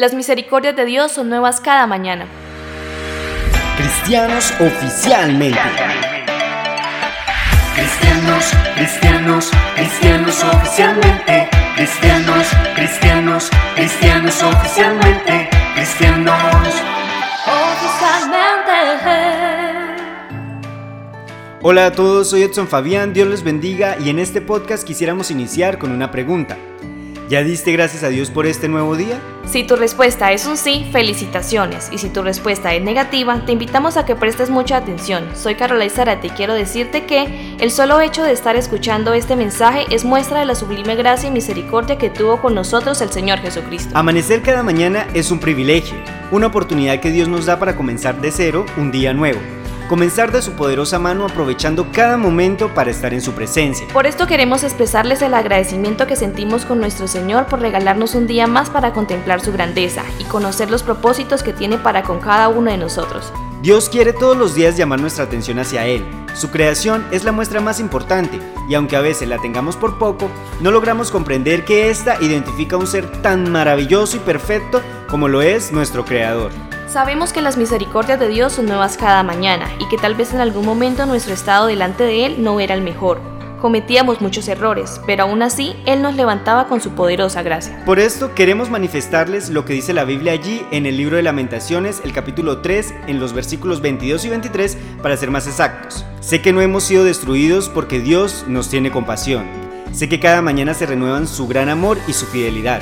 Las misericordias de Dios son nuevas cada mañana. Cristianos oficialmente. Cristianos, cristianos, cristianos oficialmente. Cristianos, cristianos, cristianos oficialmente. Cristianos Oficialmente. Hola a todos, soy Edson Fabián, Dios les bendiga y en este podcast quisiéramos iniciar con una pregunta. ¿Ya diste gracias a Dios por este nuevo día? Si tu respuesta es un sí, felicitaciones. Y si tu respuesta es negativa, te invitamos a que prestes mucha atención. Soy Carola Zárate y quiero decirte que el solo hecho de estar escuchando este mensaje es muestra de la sublime gracia y misericordia que tuvo con nosotros el Señor Jesucristo. Amanecer cada mañana es un privilegio, una oportunidad que Dios nos da para comenzar de cero un día nuevo. Comenzar de su poderosa mano aprovechando cada momento para estar en su presencia. Por esto queremos expresarles el agradecimiento que sentimos con nuestro Señor por regalarnos un día más para contemplar su grandeza y conocer los propósitos que tiene para con cada uno de nosotros. Dios quiere todos los días llamar nuestra atención hacia Él. Su creación es la muestra más importante y aunque a veces la tengamos por poco, no logramos comprender que ésta identifica un ser tan maravilloso y perfecto como lo es nuestro Creador. Sabemos que las misericordias de Dios son nuevas cada mañana y que tal vez en algún momento nuestro estado delante de Él no era el mejor. Cometíamos muchos errores, pero aún así Él nos levantaba con su poderosa gracia. Por esto queremos manifestarles lo que dice la Biblia allí en el libro de lamentaciones, el capítulo 3, en los versículos 22 y 23, para ser más exactos. Sé que no hemos sido destruidos porque Dios nos tiene compasión. Sé que cada mañana se renuevan su gran amor y su fidelidad,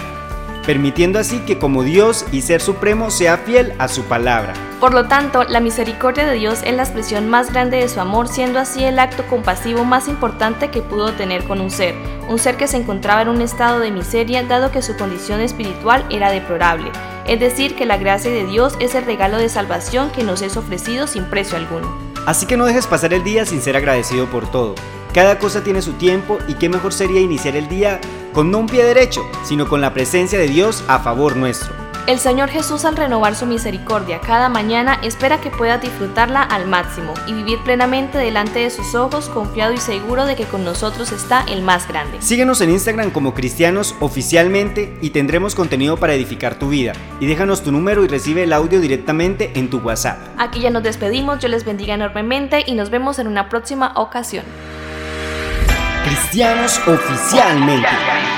permitiendo así que como Dios y Ser Supremo sea fiel a su palabra. Por lo tanto, la misericordia de Dios es la expresión más grande de su amor, siendo así el acto compasivo más importante que pudo tener con un ser, un ser que se encontraba en un estado de miseria dado que su condición espiritual era deplorable. Es decir, que la gracia de Dios es el regalo de salvación que nos es ofrecido sin precio alguno. Así que no dejes pasar el día sin ser agradecido por todo. Cada cosa tiene su tiempo y qué mejor sería iniciar el día con no un pie derecho, sino con la presencia de Dios a favor nuestro. El Señor Jesús al renovar su misericordia cada mañana espera que puedas disfrutarla al máximo y vivir plenamente delante de sus ojos confiado y seguro de que con nosotros está el más grande. Síguenos en Instagram como cristianos oficialmente y tendremos contenido para edificar tu vida. Y déjanos tu número y recibe el audio directamente en tu WhatsApp. Aquí ya nos despedimos, yo les bendiga enormemente y nos vemos en una próxima ocasión. Cristianos oficialmente.